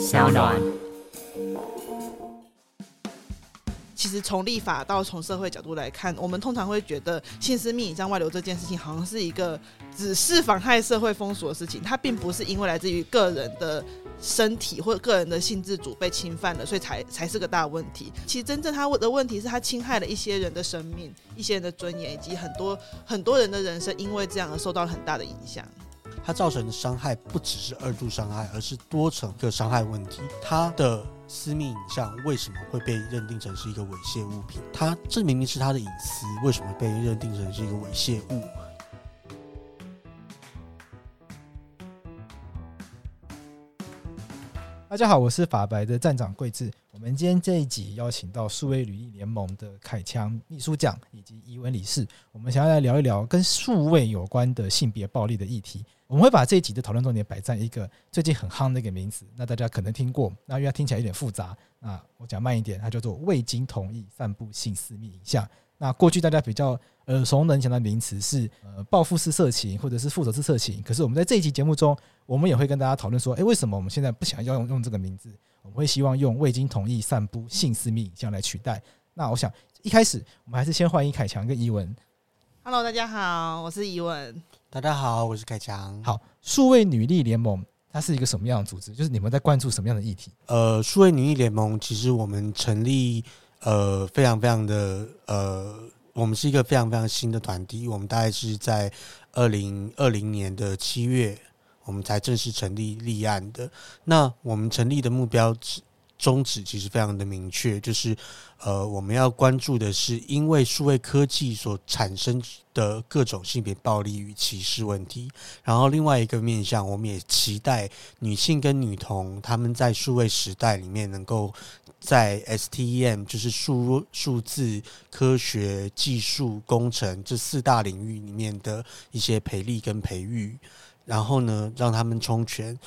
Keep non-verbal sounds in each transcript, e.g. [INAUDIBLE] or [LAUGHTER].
小暖。其实从立法到从社会角度来看，我们通常会觉得性私密影像外流这件事情，好像是一个只是妨害社会风俗的事情。它并不是因为来自于个人的身体或个人的性自主被侵犯了，所以才才是个大问题。其实真正他的问题是他侵害了一些人的生命、一些人的尊严，以及很多很多人的人生，因为这样而受到了很大的影响。它造成的伤害不只是二度伤害，而是多层个伤害问题。它的私密影像为什么会被认定成是一个猥亵物品？它这明明是他的隐私，为什么被认定成是一个猥亵物？大家好，我是法白的站长贵智。我们今天这一集邀请到数位履历联盟的凯强秘书长以及怡文理事，我们想要来聊一聊跟数位有关的性别暴力的议题。我们会把这一集的讨论重点摆在一个最近很夯的一个名词，那大家可能听过，那因为它听起来有点复杂，那我讲慢一点，它叫做未经同意散布性私密影像。那过去大家比较耳熟能详的名词是呃报复式色情或者是复仇式色情，可是我们在这一集节目中，我们也会跟大家讨论说，诶，为什么我们现在不想要用用这个名字？我们会希望用未经同意散布性私密影像来取代。那我想一开始我们还是先欢迎凯强跟怡文。Hello，大家好，我是怡文。大家好，我是凯强。好，数位女力联盟它是一个什么样的组织？就是你们在关注什么样的议题？呃，数位女力联盟其实我们成立呃非常非常的呃，我们是一个非常非常新的团体。我们大概是在二零二零年的七月，我们才正式成立立案的。那我们成立的目标宗旨其实非常的明确，就是呃，我们要关注的是因为数位科技所产生的各种性别暴力与歧视问题。然后另外一个面向，我们也期待女性跟女童她们在数位时代里面，能够在 STEM 就是数数字科学、技术、工程这四大领域里面的一些培力跟培育。然后呢，让他们充权，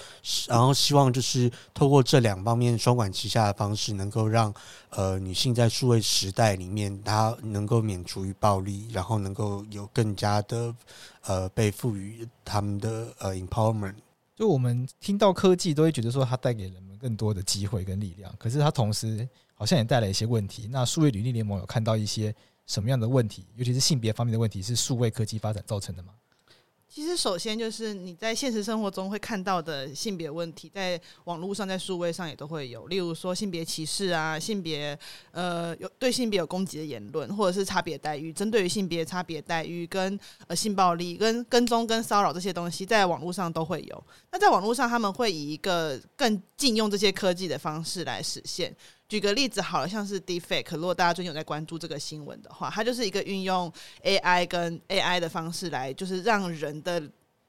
然后希望就是透过这两方面双管齐下的方式，能够让呃女性在数位时代里面，她能够免除于暴力，然后能够有更加的呃被赋予他们的呃 empowerment。就我们听到科技，都会觉得说它带给人们更多的机会跟力量，可是它同时好像也带来一些问题。那数位履历联盟有看到一些什么样的问题，尤其是性别方面的问题，是数位科技发展造成的吗？其实，首先就是你在现实生活中会看到的性别问题，在网络上、在数位上也都会有。例如说性别歧视啊，性别呃有对性别有攻击的言论，或者是差别待遇，针对于性别差别待遇跟呃性暴力、跟跟踪、跟骚扰这些东西，在网络上都会有。那在网络上，他们会以一个更禁用这些科技的方式来实现。举个例子，好像是 Deepfake，如果大家最近有在关注这个新闻的话，它就是一个运用 AI 跟 AI 的方式来，就是让人的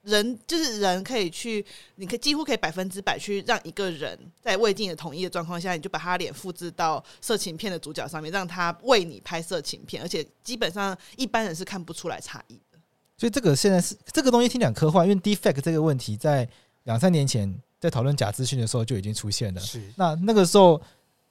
人，就是人可以去，你可以几乎可以百分之百去让一个人在未经你的同意的状况下，你就把他脸复制到色情片的主角上面，让他为你拍色情片，而且基本上一般人是看不出来差异的。所以这个现在是这个东西听起来科幻，因为 Deepfake 这个问题在两三年前在讨论假资讯的时候就已经出现了。是，那那个时候。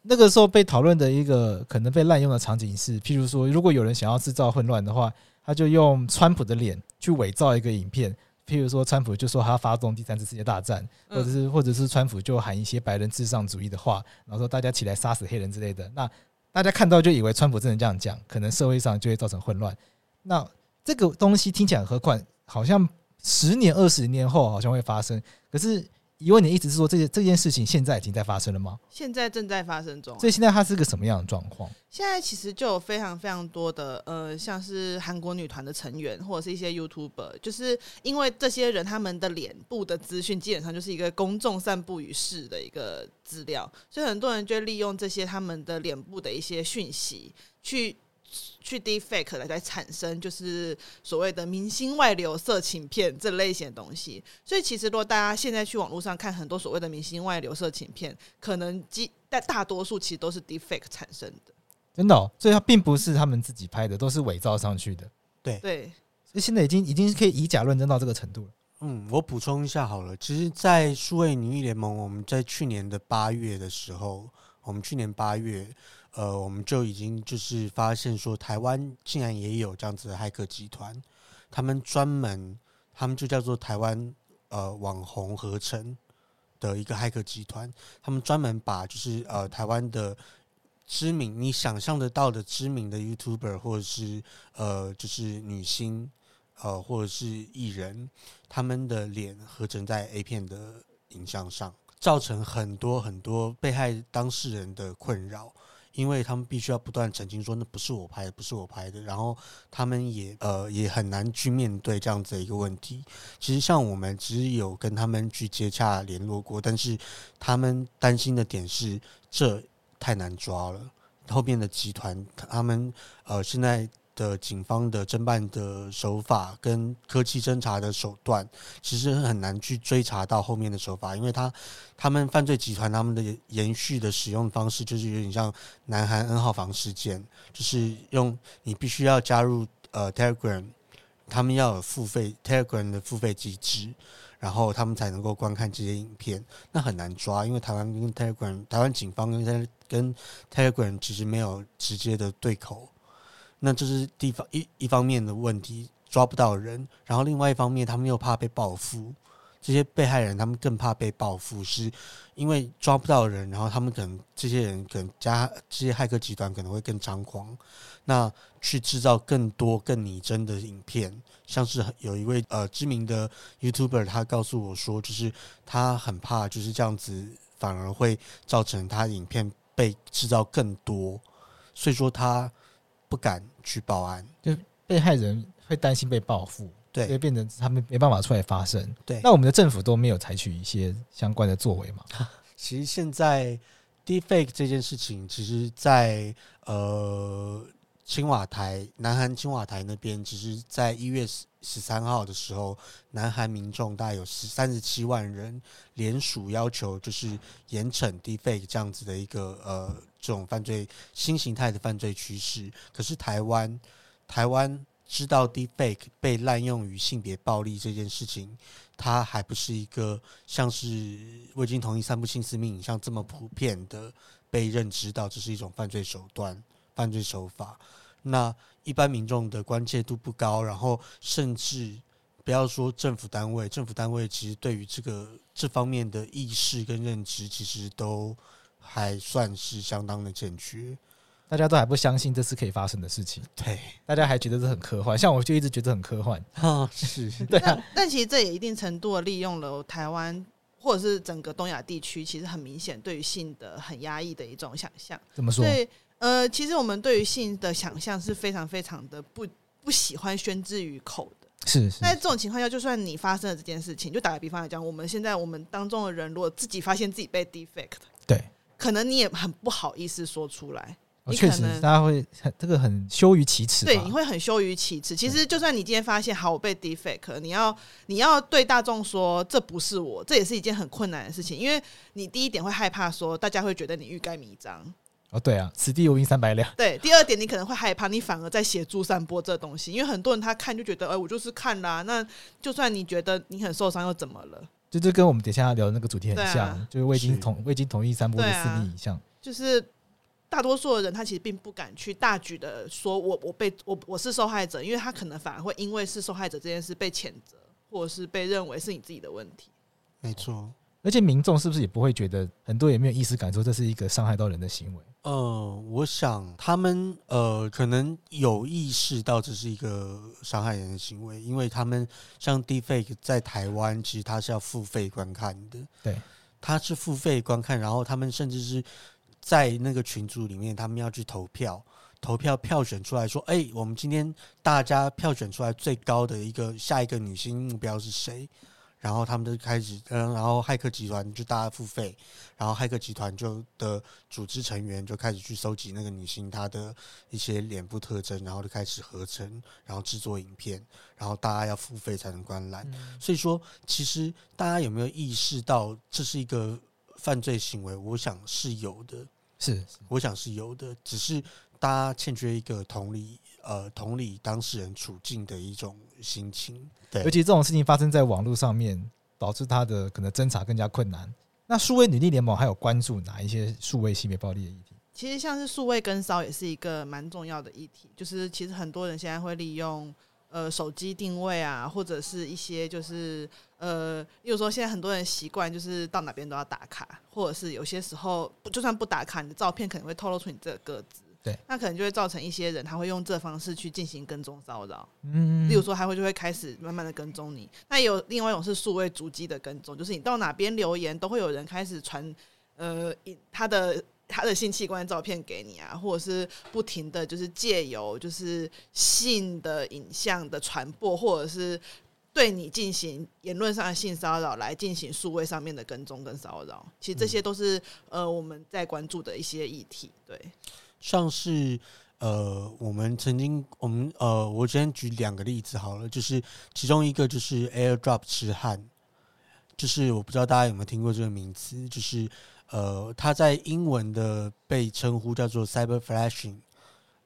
那个时候被讨论的一个可能被滥用的场景是，譬如说，如果有人想要制造混乱的话，他就用川普的脸去伪造一个影片，譬如说，川普就说他要发动第三次世界大战，或者是或者是川普就喊一些白人至上主义的话，然后说大家起来杀死黑人之类的。那大家看到就以为川普真的这样讲，可能社会上就会造成混乱。那这个东西听起来很科幻，好像十年、二十年后好像会发生，可是。疑问，你一直是说，这件这件事情现在已经在发生了吗？现在正在发生中。所以现在它是个什么样的状况？现在其实就有非常非常多的呃，像是韩国女团的成员，或者是一些 YouTuber，就是因为这些人他们的脸部的资讯基本上就是一个公众散布于世的一个资料，所以很多人就利用这些他们的脸部的一些讯息去。去 deepfake 来来产生就是所谓的明星外流色情片这类型的东西。所以其实如果大家现在去网络上看很多所谓的明星外流色情片，可能基但大多数其实都是 deepfake 产生的。真的哦，所以它并不是他们自己拍的，都是伪造上去的。对对，所以现在已经已经可以以假乱真到这个程度了。嗯，我补充一下好了，其实，在数位女艺联盟，我们在去年的八月的时候，我们去年八月，呃，我们就已经就是发现说，台湾竟然也有这样子的骇客集团，他们专门，他们就叫做台湾呃网红合成的一个骇客集团，他们专门把就是呃台湾的。知名，你想象得到的知名的 YouTuber 或者是呃，就是女星，呃，或者是艺人，他们的脸合成在 A 片的影像上，造成很多很多被害当事人的困扰，因为他们必须要不断澄清说那不是我拍的，不是我拍的，然后他们也呃也很难去面对这样子的一个问题。其实像我们只有跟他们去接洽联络过，但是他们担心的点是这。太难抓了，后面的集团他们呃现在的警方的侦办的手法跟科技侦查的手段，其实很难去追查到后面的手法，因为他他们犯罪集团他们的延续的使用方式就是有点像南韩 N 号房事件，就是用你必须要加入呃 Telegram，他们要有付费 Telegram 的付费机制。然后他们才能够观看这些影片，那很难抓，因为台湾跟 Telegram，台湾警方跟跟 Telegram 其实没有直接的对口，那这是地方一一方面的问题，抓不到人，然后另外一方面他们又怕被报复，这些被害人他们更怕被报复，是因为抓不到人，然后他们可能这些人可能加这些骇客集团可能会更张狂，那去制造更多更拟真的影片。像是有一位呃知名的 YouTuber，他告诉我说，就是他很怕就是这样子，反而会造成他影片被制造更多，所以说他不敢去报案，就被害人会担心被报复，对，所以变成他们没办法出来发声。对，那我们的政府都没有采取一些相关的作为嘛？[LAUGHS] 其实现在 Deepfake 这件事情，其实在呃。青瓦台，南韩青瓦台那边，其实在一月十十三号的时候，南韩民众大概有十三十七万人联署要求，就是严惩 Deepfake 这样子的一个呃这种犯罪新形态的犯罪趋势。可是台湾，台湾知道 Deepfake 被滥用于性别暴力这件事情，它还不是一个像是未经同意散布性私密影像这么普遍的被认知到这是一种犯罪手段。犯罪手法，那一般民众的关切度不高，然后甚至不要说政府单位，政府单位其实对于这个这方面的意识跟认知，其实都还算是相当的欠缺。大家都还不相信这是可以发生的事情，对，大家还觉得这很科幻，像我就一直觉得很科幻啊，[LAUGHS] 是 [LAUGHS] 对啊。但其实这也一定程度的利用了台湾或者是整个东亚地区，其实很明显对于性的很压抑的一种想象。怎么说？对呃，其实我们对于性的想象是非常非常的不不喜欢宣之于口的。是是。那在这种情况下，就算你发生了这件事情，就打个比方来讲，我们现在我们当中的人，如果自己发现自己被 deepfake，对，可能你也很不好意思说出来。哦，确实，大家会很这个很羞于启齿。对，你会很羞于启齿。其实，就算你今天发现好，我被 deepfake，你要你要对大众说这不是我，这也是一件很困难的事情，因为你第一点会害怕说大家会觉得你欲盖弥彰。哦，对啊，此地无银三百两。对，第二点，你可能会害怕，你反而在协助散播这东西，因为很多人他看就觉得，哎，我就是看啦。那就算你觉得你很受伤，又怎么了？就这跟我们等下要聊的那个主题很像，啊、就是未经同未经同意散播的私密影像。就是大多数的人，他其实并不敢去大举的说我我被我我是受害者，因为他可能反而会因为是受害者这件事被谴责，或者是被认为是你自己的问题。没错。而且民众是不是也不会觉得很多也没有意识感受这是一个伤害到人的行为？呃，我想他们呃可能有意识到这是一个伤害人的行为，因为他们像 Deepfake 在台湾，其实他是要付费观看的。对，他是付费观看，然后他们甚至是在那个群组里面，他们要去投票，投票票选出来说，哎、欸，我们今天大家票选出来最高的一个下一个女星目标是谁？然后他们就开始，嗯，然后骇客集团就大家付费，然后骇客集团就的组织成员就开始去收集那个女性她的一些脸部特征，然后就开始合成，然后制作影片，然后大家要付费才能观览。嗯、所以说，其实大家有没有意识到这是一个犯罪行为？我想是有的，是，是我想是有的，只是大家欠缺一个同理。呃，同理当事人处境的一种心情，对，尤其这种事情发生在网络上面，导致他的可能侦查更加困难。那数位女力联盟还有关注哪一些数位性别暴力的议题？其实像是数位跟骚也是一个蛮重要的议题，就是其实很多人现在会利用呃手机定位啊，或者是一些就是呃，例如说现在很多人习惯就是到哪边都要打卡，或者是有些时候就算不打卡，你的照片可能会透露出你这个个子。对，那可能就会造成一些人，他会用这方式去进行跟踪骚扰。嗯，例如说，他会就会开始慢慢的跟踪你。那也有另外一种是数位足迹的跟踪，就是你到哪边留言，都会有人开始传呃他的他的性器官照片给你啊，或者是不停的就是借由就是性的影像的传播，或者是对你进行言论上的性骚扰来进行数位上面的跟踪跟骚扰。其实这些都是呃我们在关注的一些议题。对。像是呃，我们曾经我们呃，我先举两个例子好了，就是其中一个就是 AirDrop 痴汉，就是我不知道大家有没有听过这个名词，就是呃，它在英文的被称呼叫做 Cyber Flashing，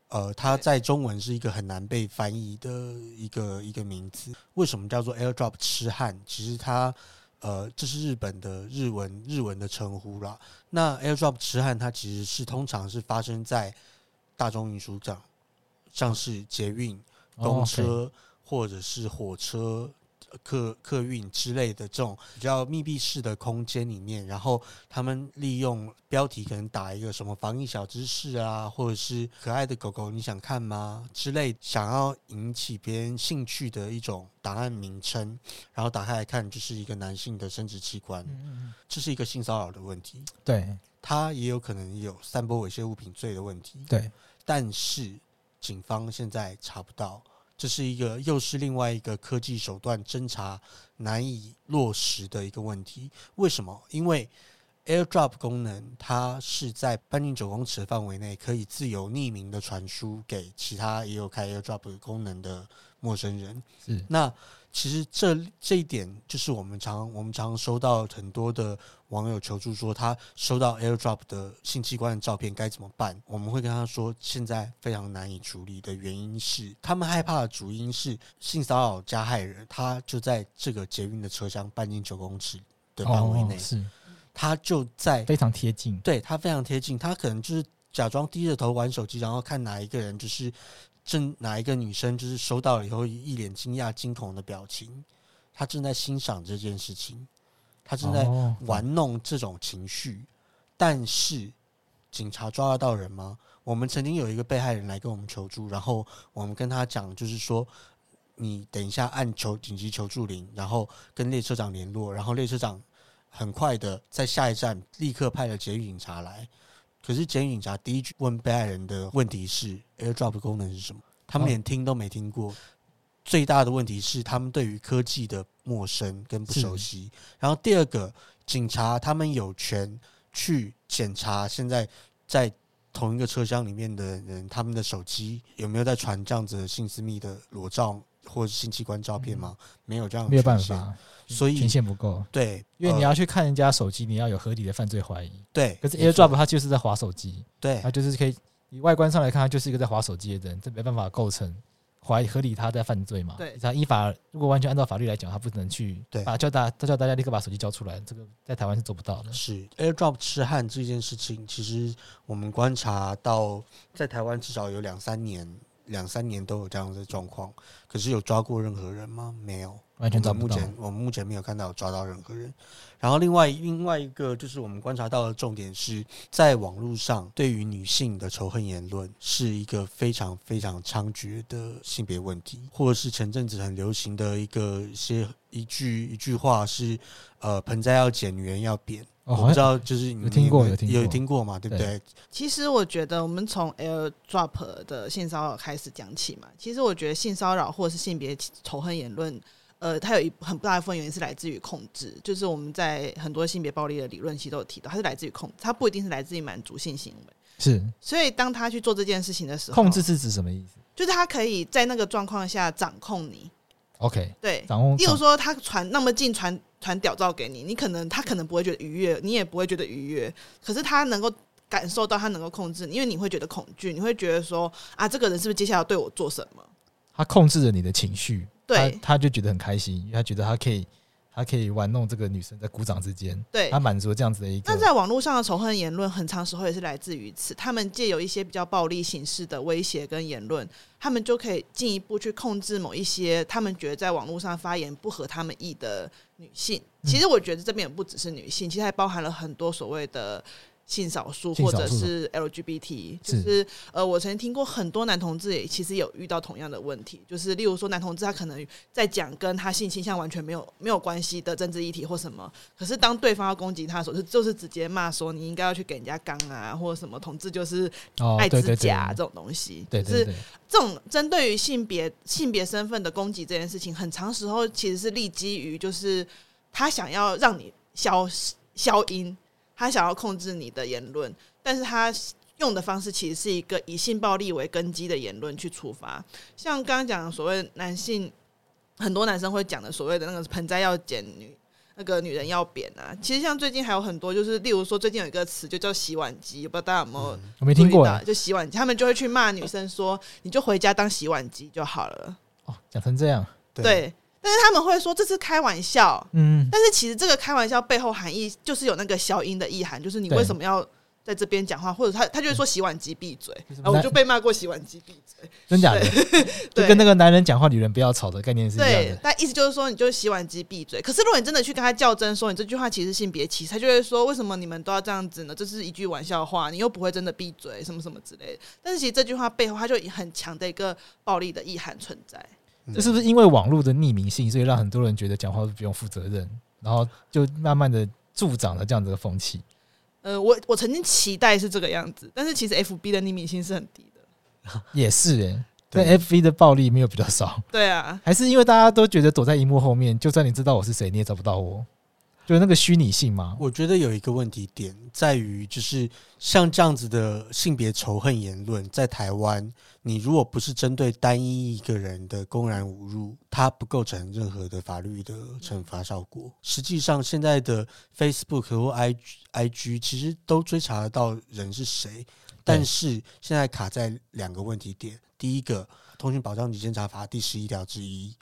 呃，它在中文是一个很难被翻译的一个一个名字。为什么叫做 AirDrop 痴汉？其实它呃，这是日本的日文日文的称呼啦。那 AirDrop 痴汉，它其实是通常是发生在大众运输上，像是捷运、公车或者是火车。客客运之类的这种比较密闭式的空间里面，然后他们利用标题可能打一个什么防疫小知识啊，或者是可爱的狗狗你想看吗之类，想要引起别人兴趣的一种档案名称，然后打开来看就是一个男性的生殖器官，这是一个性骚扰的问题。对，他也有可能有散播猥亵物品罪的问题。对，但是警方现在查不到。这是一个，又是另外一个科技手段侦查难以落实的一个问题。为什么？因为 AirDrop 功能，它是在半径九公尺的范围内可以自由匿名的传输给其他也有开 AirDrop 功能的陌生人。是那。其实这这一点就是我们常我们常收到很多的网友求助，说他收到 AirDrop 的性器官的照片该怎么办？我们会跟他说，现在非常难以处理的原因是，他们害怕的主因是性骚扰加害人，他就在这个捷运的车厢半径九公尺的范围内，是他就在非常贴近，对他非常贴近，他可能就是假装低着头玩手机，然后看哪一个人就是。正哪一个女生就是收到了以后一脸惊讶、惊恐的表情，她正在欣赏这件事情，她正在玩弄这种情绪。但是警察抓得到人吗？我们曾经有一个被害人来跟我们求助，然后我们跟他讲，就是说你等一下按求紧急求助铃，然后跟列车长联络，然后列车长很快的在下一站立刻派了捷运警察来。可是，检警察第一句问被害人的问题是：AirDrop 的功能是什么？他们连听都没听过。最大的问题是，他们对于科技的陌生跟不熟悉。然后，第二个，警察他们有权去检查现在在同一个车厢里面的人，他们的手机有没有在传这样子的性私密的裸照或者是性器官照片吗？没有这样，没有办法。所以权限不够，对，因为你要去看人家手机，你要有合理的犯罪怀疑。对，可是 AirDrop 它就是在划手机，对，它就是可以以外观上来看，它就是一个在划手机的人，这没办法构成怀疑合理他在犯罪嘛？对，他依法如果完全按照法律来讲，他不能去对把叫大他叫大家立刻把手机交出来，这个在台湾是做不到的。是 AirDrop 痴汉这件事情，其实我们观察到在台湾至少有两三年，两三年都有这样的状况，可是有抓过任何人吗？没有。完全到。目前我们目前没有看到抓到任何人。然后另外另外一个就是我们观察到的重点是在网络上对于女性的仇恨言论是一个非常非常猖獗的性别问题，或者是前阵子很流行的一个一些一句一句话是呃盆栽要剪，女人要扁。哦、我不知道就是你有听过有听过有听过嘛？对不对？对其实我觉得我们从 AirDrop 的性骚扰开始讲起嘛。其实我觉得性骚扰或者是性别仇恨言论。呃，它有一很大一部分原因是来自于控制，就是我们在很多性别暴力的理论其实都有提到，它是来自于控制，它不一定是来自于满足性行为。是，所以当他去做这件事情的时候，控制是指什么意思？就是他可以在那个状况下掌控你。OK，对，掌控。例如说，他传那么近传传屌照给你，你可能他可能不会觉得愉悦，你也不会觉得愉悦，可是他能够感受到，他能够控制你，因为你会觉得恐惧，你会觉得说啊，这个人是不是接下来要对我做什么？他控制着你的情绪，对，他，他就觉得很开心，因为他觉得他可以。他可以玩弄这个女生在鼓掌之间，对，他满足这样子的一个。那在网络上的仇恨言论，很长时候也是来自于此。他们借有一些比较暴力形式的威胁跟言论，他们就可以进一步去控制某一些他们觉得在网络上发言不合他们意的女性。其实我觉得这边也不只是女性，其实还包含了很多所谓的。性少数或者是 LGBT，是。就是呃，我曾经听过很多男同志也其实有遇到同样的问题，就是例如说男同志他可能在讲跟他性倾向完全没有没有关系的政治议题或什么，可是当对方要攻击他的时候，就就是直接骂说你应该要去给人家刚啊，或者什么同志就是爱指甲这种东西，对对对，就是这种针对于性别性别身份的攻击这件事情，很长时候其实是立基于就是他想要让你消消音。他想要控制你的言论，但是他用的方式其实是一个以性暴力为根基的言论去出发。像刚刚讲的所谓男性，很多男生会讲的所谓的那个盆栽要剪女，那个女人要扁啊。其实像最近还有很多，就是例如说最近有一个词就叫洗碗机，不知道大家有没有？我没听过。就洗碗机，他们就会去骂女生说：“你就回家当洗碗机就好了。”哦，讲成这样，对。对但是他们会说这是开玩笑，嗯，但是其实这个开玩笑背后含义就是有那个消音的意涵，就是你为什么要在这边讲话，或者他他就会说洗碗机闭嘴，然后我就被骂过洗碗机闭嘴，真假的？[LAUGHS] 对，就跟那个男人讲话，女人不要吵的概念是一样的。对，但意思就是说，你就洗碗机闭嘴。可是如果你真的去跟他较真，说你这句话其实性别歧视，他就会说为什么你们都要这样子呢？这是一句玩笑话，你又不会真的闭嘴，什么什么之类的。但是其实这句话背后，它就很强的一个暴力的意涵存在。这是不是因为网络的匿名性，所以让很多人觉得讲话都不用负责任，然后就慢慢的助长了这样子的风气？呃，我我曾经期待是这个样子，但是其实 F B 的匿名性是很低的，[LAUGHS] 也是诶、欸，但 F B 的暴力没有比较少，对啊，还是因为大家都觉得躲在荧幕后面，就算你知道我是谁，你也找不到我。就是那个虚拟性嘛，我觉得有一个问题点在于，就是像这样子的性别仇恨言论，在台湾，你如果不是针对单一一个人的公然侮辱，它不构成任何的法律的惩罚效果。实际上，现在的 Facebook 或 IG IG 其实都追查得到人是谁，但是现在卡在两个问题点：第一个，《通讯保障及监察法》第十一条之一，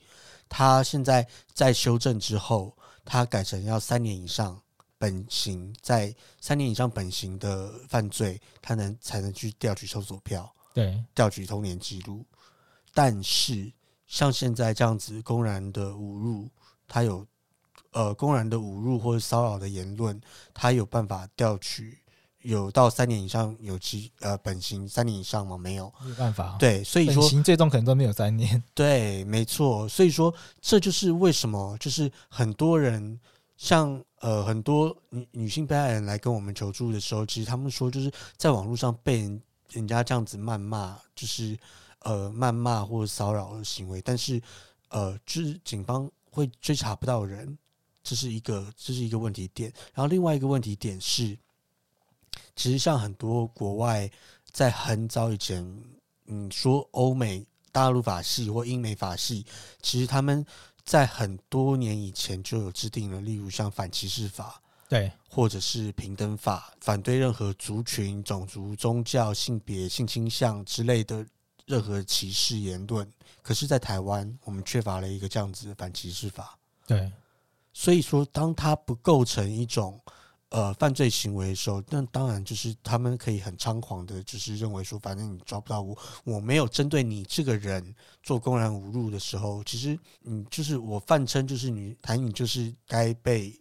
他现在在修正之后。他改成要三年以上本刑，在三年以上本刑的犯罪，他能才能去调取搜索票，对，调取通联记录。但是像现在这样子公然的侮辱，他有呃公然的侮辱或者骚扰的言论，他有办法调取有到三年以上有期呃本刑三年以上吗？没有，没有办法。对，所以说本刑最终可能都没有三年。对，没错。所以说，这就是为什么，就是很多人像呃很多女女性被害人来跟我们求助的时候，其实他们说就是在网络上被人人家这样子谩骂，就是呃谩骂或者骚扰的行为，但是呃就是警方会追查不到人，这是一个这是一个问题点。然后另外一个问题点是，其实像很多国外在很早以前，嗯，说欧美。大陆法系或英美法系，其实他们在很多年以前就有制定了，例如像反歧视法，对，或者是平等法，反对任何族群、种族、宗教、性别、性倾向之类的任何歧视言论。可是，在台湾，我们缺乏了一个这样子的反歧视法。对，所以说，当它不构成一种。呃，犯罪行为的时候，那当然就是他们可以很猖狂的，就是认为说，反正你抓不到我，我没有针对你这个人做公然侮辱的时候，其实你就是我泛称就是你台女就是该被，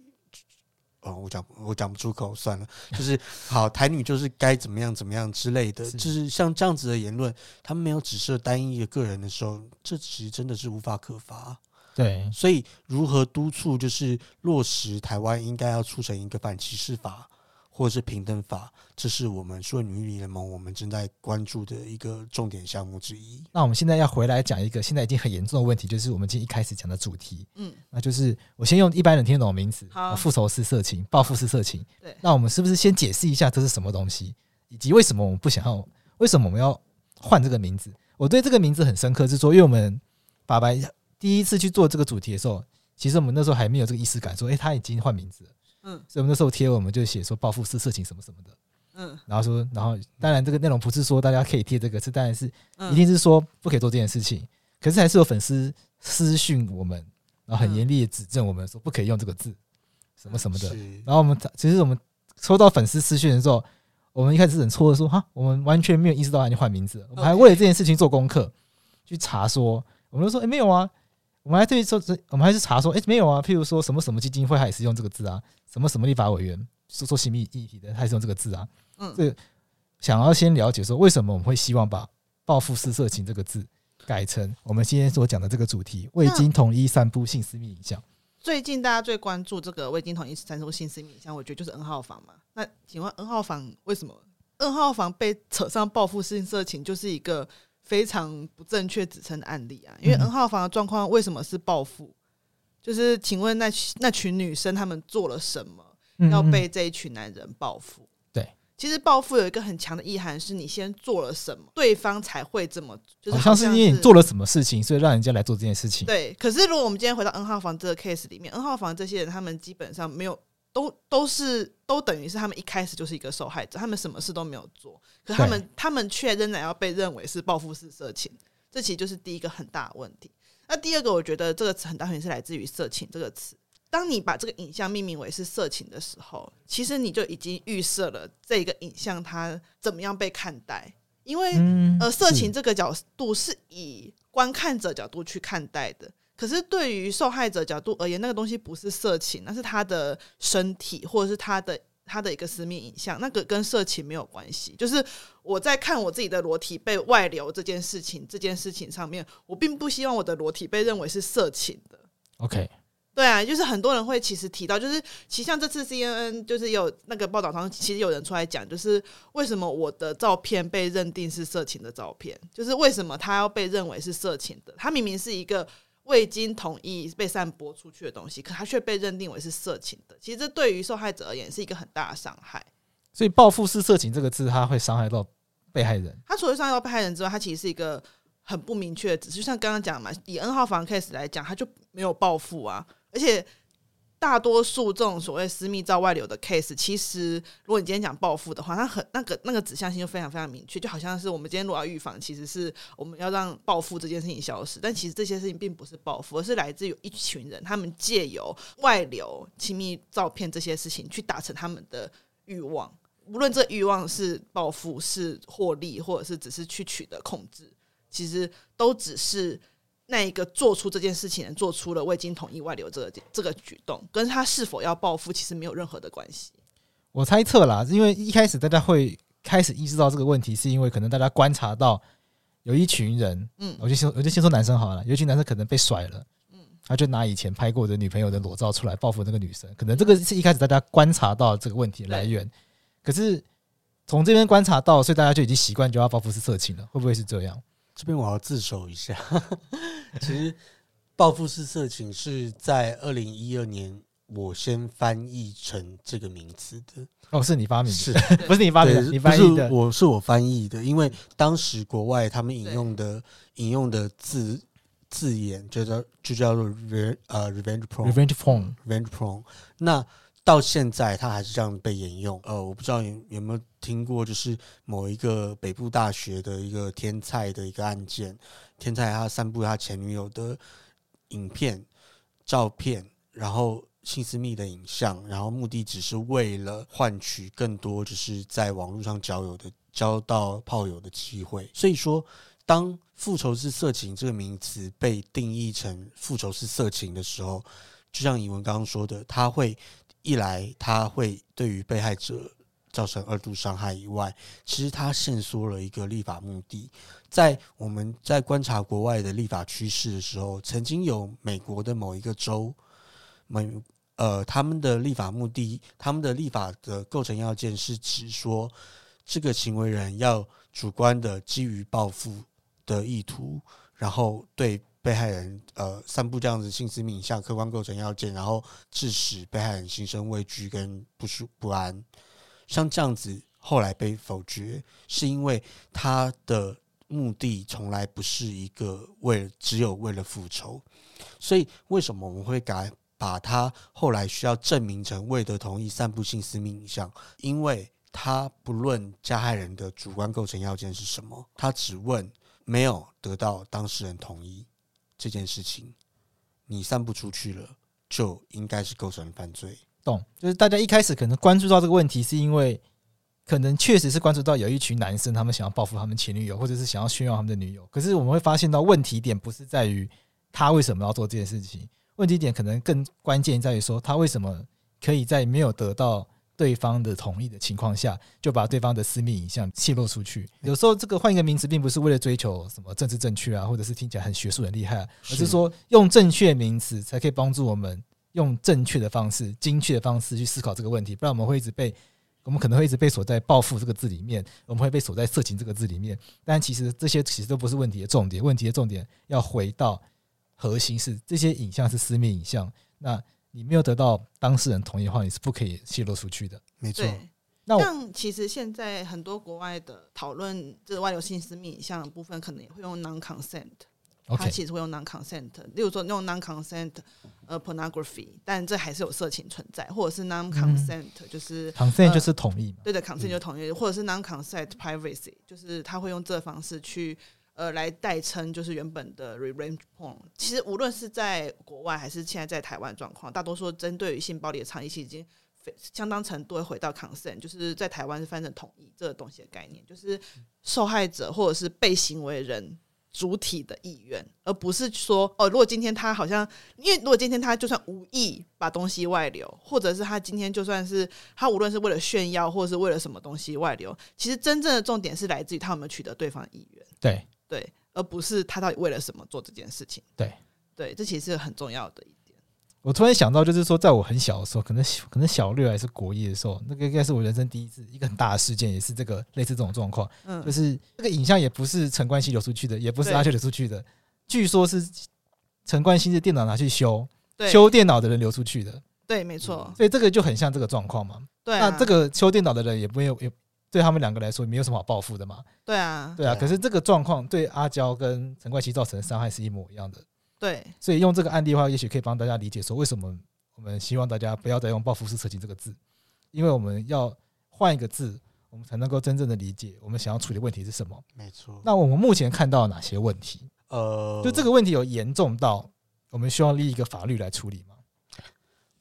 哦，我讲我讲不出口算了，[LAUGHS] 就是好台女就是该怎么样怎么样之类的，就是像这样子的言论，他们没有指涉单一一个个人的时候，这其实真的是无法可罚。对，所以如何督促就是落实台湾应该要促成一个反歧视法，或者是平等法，这是我们数位女力联盟我们正在关注的一个重点项目之一。那我们现在要回来讲一个现在已经很严重的问题，就是我们今天一开始讲的主题，嗯，那就是我先用一般人听得懂的名词，好，复仇式色情、报复式色情。对，那我们是不是先解释一下这是什么东西，以及为什么我们不想要，为什么我们要换这个名字？我对这个名字很深刻，是说，因为我们法白第一次去做这个主题的时候，其实我们那时候还没有这个意识感，说，诶，他已经换名字了。嗯，所以我们那时候贴，我们就写说报复式色情什么什么的，嗯，然后说，然后当然这个内容不是说大家可以贴这个，是当然是一定是说不可以做这件事情，可是还是有粉丝私讯我们，然后很严厉的指正我们说不可以用这个字，什么什么的。然后我们其实我们收到粉丝私讯的时候，我们一开始很错的说哈，我们完全没有意识到他已经换名字了，我们还为了这件事情做功课去查说，我们就说哎没有啊。我们还对说，我们还是查说，哎，没有啊。譬如说什么什么基金会，还是用这个字啊？什么什么立法委员说说性别议题的，还是用这个字啊？嗯，这想要先了解说，为什么我们会希望把“报复式色情”这个字改成我们今天所讲的这个主题——未经同意散布性私密影像。最近大家最关注这个未经同意散布性私密影像，我觉得就是 N 号房嘛。那请问 N 号房为什么 N 号房被扯上报复性色情，就是一个？非常不正确指称的案例啊，因为 N 号房的状况为什么是报复？就是请问那那群女生她们做了什么，要被这一群男人报复？对，其实报复有一个很强的意涵，是你先做了什么，对方才会这么，就是好像是因为你做了什么事情，所以让人家来做这件事情。对，可是如果我们今天回到 N 号房这个 case 里面，N 号房这些人他们基本上没有。都都是都等于是他们一开始就是一个受害者，他们什么事都没有做，可他们他们却仍然要被认为是报复式色情，这其实就是第一个很大的问题。那第二个，我觉得这个词很大原因是来自于“色情”这个词。当你把这个影像命名为是色情的时候，其实你就已经预设了这个影像它怎么样被看待，因为呃，色情这个角度是以观看者角度去看待的。可是对于受害者角度而言，那个东西不是色情，那是他的身体，或者是他的他的一个私密影像，那个跟色情没有关系。就是我在看我自己的裸体被外流这件事情，这件事情上面，我并不希望我的裸体被认为是色情的。OK，对啊，就是很多人会其实提到，就是其实像这次 CNN 就是有那个报道上，其实有人出来讲，就是为什么我的照片被认定是色情的照片，就是为什么他要被认为是色情的？他明明是一个。未经同意被散播出去的东西，可他却被认定为是色情的。其实这对于受害者而言是一个很大的伤害。所以“报复式色情”这个字，它会伤害到被害人。它除了伤害到被害人之外，它其实是一个很不明确的，只是像刚刚讲嘛，以 N 号房 case 来讲，他就没有报复啊，而且。大多数这种所谓私密照外流的 case，其实如果你今天讲报复的话，它很那个那个指向性就非常非常明确，就好像是我们今天如果要预防，其实是我们要让报复这件事情消失，但其实这些事情并不是报复，而是来自于一群人，他们借由外流亲密照片这些事情去达成他们的欲望，无论这欲望是报复、是获利，或者是只是去取得控制，其实都只是。那一个做出这件事情人做出了未经同意外流这个这个举动，跟他是否要报复其实没有任何的关系。我猜测啦，因为一开始大家会开始意识到这个问题，是因为可能大家观察到有一群人，嗯，我就先我就先说男生好了，有一群男生可能被甩了，嗯，他就拿以前拍过的女朋友的裸照出来报复那个女生，可能这个是一开始大家观察到这个问题来源。可是从这边观察到，所以大家就已经习惯就要报复是色情了，会不会是这样？这边我要自首一下，[LAUGHS] 其实“报复式色情”是在二零一二年我先翻译成这个名词的。哦，是你发明的？是 [LAUGHS] 不是你发明的？你翻译的？我是我翻译的，因为当时国外他们引用的引用的字字眼就叫就叫做 “re 呃 revenge porn”，revenge porn，revenge porn。那到现在，它还是这样被沿用。呃，我不知道有有没有听过，就是某一个北部大学的一个天才的一个案件，天才他散布他前女友的影片、照片，然后性私密的影像，然后目的只是为了换取更多就是在网络上交友的、交到炮友的机会。所以说，当复仇式色情这个名词被定义成复仇式色情的时候，就像怡文刚刚说的，他会。一来，他会对于被害者造成二度伤害以外，其实他限缩了一个立法目的。在我们在观察国外的立法趋势的时候，曾经有美国的某一个州，美呃，他们的立法目的，他们的立法的构成要件是指说，这个行为人要主观的基于报复的意图，然后对被害人呃散布这样子性私密影像，客观构成要件，然后致使被害人心生畏惧跟不舒不安。像这样子后来被否决，是因为他的目的从来不是一个为了只有为了复仇，所以为什么我们会改？把他后来需要证明成未得同意散布性私密影像，因为他不论加害人的主观构成要件是什么，他只问没有得到当事人同意这件事情，你散布出去了，就应该是构成犯罪。懂？就是大家一开始可能关注到这个问题，是因为可能确实是关注到有一群男生，他们想要报复他们前女友，或者是想要炫耀他们的女友。可是我们会发现到问题点不是在于他为什么要做这件事情。问题点可能更关键在于说，他为什么可以在没有得到对方的同意的情况下，就把对方的私密影像泄露出去？有时候这个换一个名词，并不是为了追求什么政治正确啊，或者是听起来很学术很厉害，而是说用正确名词才可以帮助我们用正确的方式、精确的方式去思考这个问题。不然我们会一直被我们可能会一直被锁在“报复”这个字里面，我们会被锁在“色情”这个字里面。但其实这些其实都不是问题的重点，问题的重点要回到。核心是这些影像是私密影像，那你没有得到当事人同意的话，你是不可以泄露出去的。没错。那像其实现在很多国外的讨论，这外流性私密影像的部分，可能也会用 non-consent。Okay. 它其实会用 non-consent，例如说用 non-consent 呃 pornography，但这还是有色情存在，或者是 non-consent 就是 consent 就是同意嘛？对的，consent 就同意，或者是 non-consent privacy，就是他会用这方式去。呃，来代称就是原本的 revenge porn。其实无论是在国外还是现在在台湾状况，大多数针对于性暴力的倡议，其实已经相当程度会回到 consent，就是在台湾是翻成同意这个东西的概念，就是受害者或者是被行为人主体的意愿，而不是说哦，如果今天他好像，因为如果今天他就算无意把东西外流，或者是他今天就算是他无论是为了炫耀或者是为了什么东西外流，其实真正的重点是来自于他有没有取得对方的意愿。对。对，而不是他到底为了什么做这件事情。对，对，这其实是很重要的一点。我突然想到，就是说，在我很小的时候，可能可能小六还是国一的时候，那个应该是我人生第一次一个很大的事件，也是这个类似这种状况。嗯，就是这个影像也不是陈冠希流出去的，也不是阿秀流出去的，据说是陈冠希的电脑拿去修，修电脑的人流出去的。对，没错。所以这个就很像这个状况嘛。对，那这个修电脑的人也没有也。对他们两个来说，没有什么好报复的嘛。对啊，对啊。可是这个状况对阿娇跟陈冠希造成的伤害是一模一样的。对，所以用这个案例的话，也许可以帮大家理解说，为什么我们希望大家不要再用“报复式色情”这个字，因为我们要换一个字，我们才能够真正的理解我们想要处理问题是什么。没错。那我们目前看到哪些问题？呃，就这个问题有严重到我们需要立一个法律来处理吗？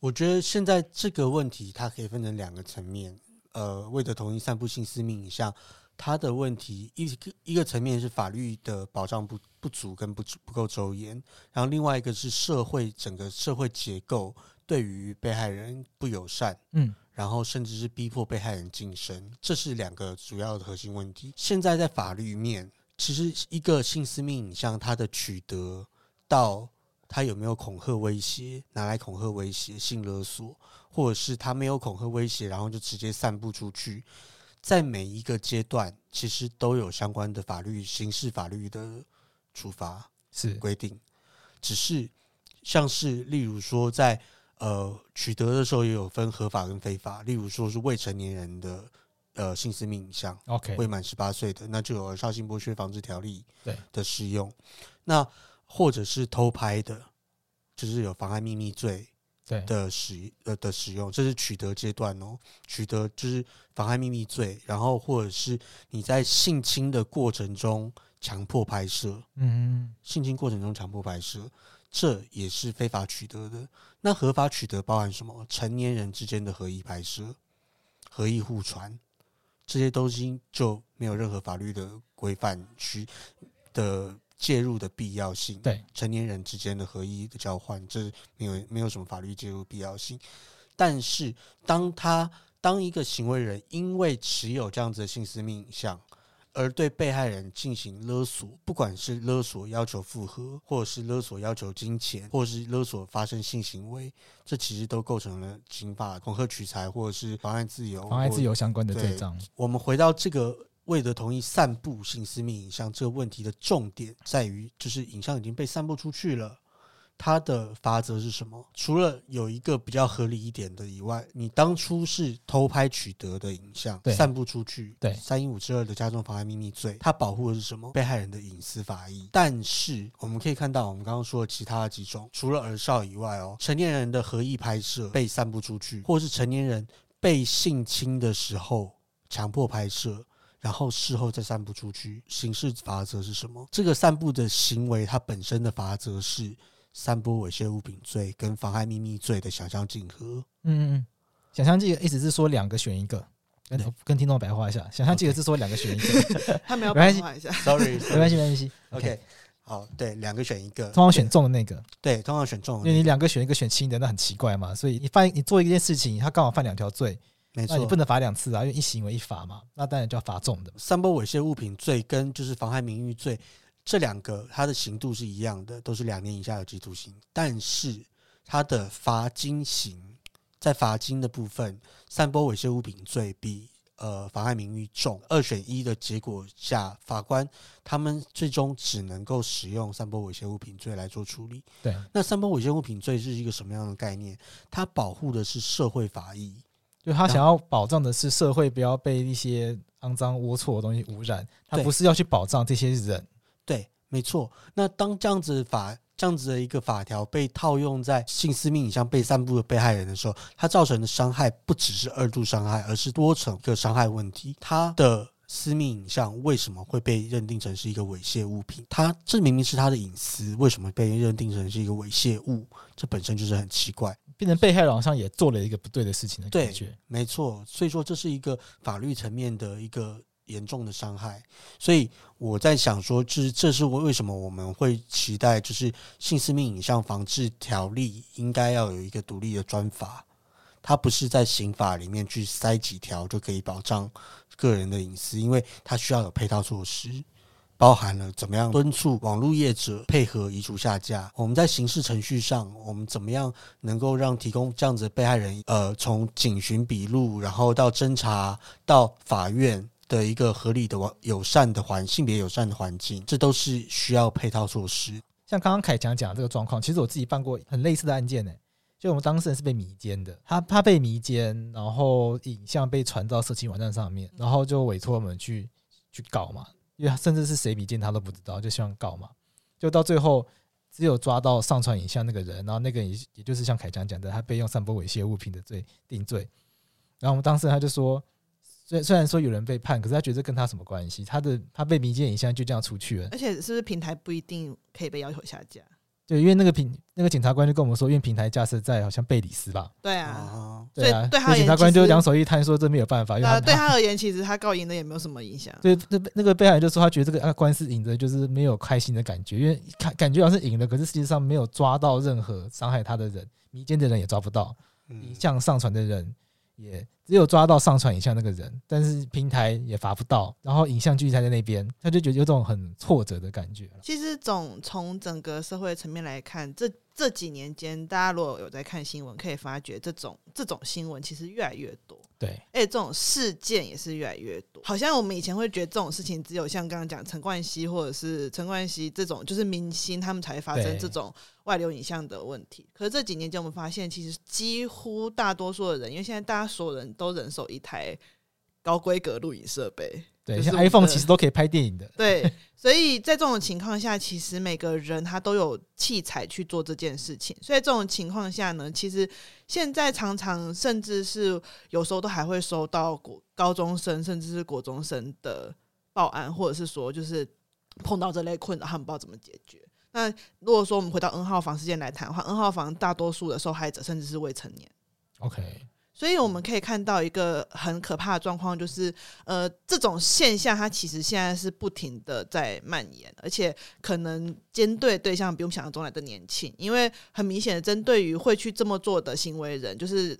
我觉得现在这个问题它可以分成两个层面。呃，未得同意散布性私密影像，他的问题一个一个层面是法律的保障不不足跟不不够周延，然后另外一个是社会整个社会结构对于被害人不友善，嗯，然后甚至是逼迫被害人晋升，这是两个主要的核心问题。现在在法律面，其实一个性私密影像，它的取得到他有没有恐吓威胁，拿来恐吓威胁、性勒索。或者是他没有恐吓威胁，然后就直接散布出去，在每一个阶段，其实都有相关的法律、刑事法律的处罚是规定。只是像是例如说在，在呃取得的时候也有分合法跟非法。例如说是未成年人的呃性私密影像，OK，未满十八岁的，那就有《儿少性剥削防治条例》对的适用。那或者是偷拍的，就是有妨碍秘密罪。对的使呃的使用，这是取得阶段哦。取得就是妨害秘密罪，然后或者是你在性侵的过程中强迫拍摄，嗯，性侵过程中强迫拍摄，这也是非法取得的。那合法取得包含什么？成年人之间的合意拍摄、合意互传，这些东西就没有任何法律的规范去的。介入的必要性，对成年人之间的合一的交换，这是没有没有什么法律介入必要性。但是，当他当一个行为人因为持有这样子的性私密影像而对被害人进行勒索，不管是勒索要求复合，或者是勒索要求金钱，或者是勒索发生性行为，这其实都构成了刑法恐吓取财或者是妨碍自由、妨碍自由相关的罪状。我们回到这个未得同意散布性私密影像这个问题的重点在于，就是影像已经被散布出去了。它的法则是什么？除了有一个比较合理一点的以外，你当初是偷拍取得的影像，散布出去，对三一五之二的加重妨害秘密罪，它保护的是什么？被害人的隐私法益。但是我们可以看到，我们刚刚说的其他的几种，除了儿少以外哦，成年人的合意拍摄被散布出去，或是成年人被性侵的时候强迫拍摄，然后事后再散布出去，刑事法则是什么？这个散布的行为，它本身的法则是。散播猥亵物品罪跟妨害秘密罪的想象竞合。嗯嗯，想象竞合意思是说两个选一个，跟跟听众白话一下。想象这个是说两个选一个，[LAUGHS] 他没有白话一下，sorry，没关系没关系。OK，好，对，两个选一个，通常选中的那个，对，通常选中的，因为你两个选一个选轻的，那很奇怪嘛。所以你犯你做一件事情，他刚好犯两条罪，没错，你不能罚两次啊，因为一行为一罚嘛，那当然就要罚重的。散播猥亵物品罪跟就是妨害名誉罪。这两个它的刑度是一样的，都是两年以下有期徒刑，但是它的罚金刑在罚金的部分，散播猥亵物品罪比呃妨害名誉重。二选一的结果下，法官他们最终只能够使用散播猥亵物品罪来做处理。对，那散播猥亵物品罪是一个什么样的概念？它保护的是社会法益，就他想要保障的是社会不要被一些肮脏龌龊的东西污染，他不是要去保障这些人。对，没错。那当这样子法这样子的一个法条被套用在性私密影像被散布的被害人的时候，它造成的伤害不只是二度伤害，而是多层的伤害问题。他的私密影像为什么会被认定成是一个猥亵物品？他这明明是他的隐私，为什么被认定成是一个猥亵物？这本身就是很奇怪，变成被害人好像也做了一个不对的事情的感觉。对，没错。所以说，这是一个法律层面的一个。严重的伤害，所以我在想说，就是这是为什么我们会期待，就是性私密影像防治条例应该要有一个独立的专法，它不是在刑法里面去塞几条就可以保障个人的隐私，因为它需要有配套措施，包含了怎么样敦促网络业者配合移除下架。我们在刑事程序上，我们怎么样能够让提供这样子被害人，呃，从警询笔录，然后到侦查，到法院。的一个合理的、友善的环性别友善的环境，这都是需要配套措施。像刚刚凯强讲的这个状况，其实我自己办过很类似的案件呢。就我们当事人是被迷奸的，他他被迷奸，然后影像被传到色情网站上面，然后就委托我们去去告嘛，因为甚至是谁迷奸他都不知道，就希望告嘛。就到最后只有抓到上传影像那个人，然后那个人也也就是像凯强讲的，他被用散播猥亵物品的罪定罪。然后我们当事人他就说。虽虽然说有人被判，可是他觉得跟他什么关系？他的他被迷奸影像就这样出去了，而且是不是平台不一定可以被要求下架？对，因为那个平那个检察官就跟我们说，因为平台架设在好像贝里斯吧？对啊，对啊，对他，检察官就两手一摊说这没有办法。因为他对他而言，其实他告赢的也没有什么影响。对，那那个被害人就说他觉得这个官司赢的就是没有开心的感觉，因为感感觉好像是赢了，可是实际上没有抓到任何伤害他的人，迷奸的人也抓不到，影像上传的人。也只有抓到上传影像那个人，但是平台也罚不到，然后影像继续在那边，他就觉得有种很挫折的感觉。其实总从整个社会层面来看，这这几年间，大家如果有在看新闻，可以发觉这种这种新闻其实越来越多。对，而且这种事件也是越来越多。好像我们以前会觉得这种事情只有像刚刚讲陈冠希或者是陈冠希这种就是明星他们才会发生这种外流影像的问题。可是这几年间我们发现，其实几乎大多数的人，因为现在大家所有人都人手一台高规格录影设备。对，像 iPhone 其实都可以拍电影的。对，[LAUGHS] 所以在这种情况下，其实每个人他都有器材去做这件事情。所以这种情况下呢，其实现在常常甚至是有时候都还会收到国高中生甚至是国中生的报案，或者是说就是碰到这类困扰，他们不知道怎么解决。那如果说我们回到 N 号房事件来谈的话，N 号房大多数的受害者甚至是未成年。OK。所以我们可以看到一个很可怕的状况，就是呃，这种现象它其实现在是不停的在蔓延，而且可能针对对象比我们想象中来的年轻，因为很明显的针对于会去这么做的行为人，就是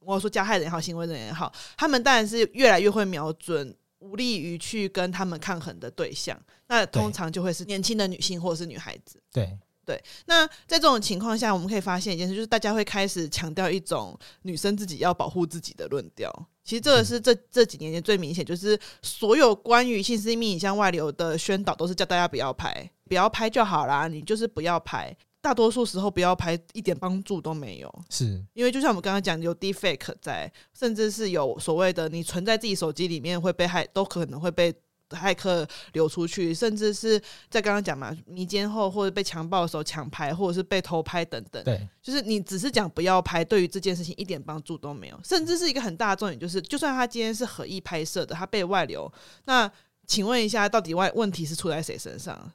我说加害人也好，行为人也好，他们当然是越来越会瞄准无利于去跟他们抗衡的对象，那通常就会是年轻的女性或者是女孩子。对对，那在这种情况下，我们可以发现一件事，就是大家会开始强调一种女生自己要保护自己的论调。其实这个是这这几年间最明显，就是所有关于性私密影像外流的宣导，都是叫大家不要拍，不要拍就好啦，你就是不要拍。大多数时候不要拍，一点帮助都没有。是因为就像我们刚刚讲，有 deepfake 在，甚至是有所谓的你存在自己手机里面会被害，都可能会被骇客流出去，甚至是在刚刚讲嘛，迷奸后或者被强暴的时候抢拍，或者是被偷拍等等。对，就是你只是讲不要拍，对于这件事情一点帮助都没有。甚至是一个很大的重点，就是就算他今天是合意拍摄的，他被外流，那请问一下，到底外问题是出在谁身上？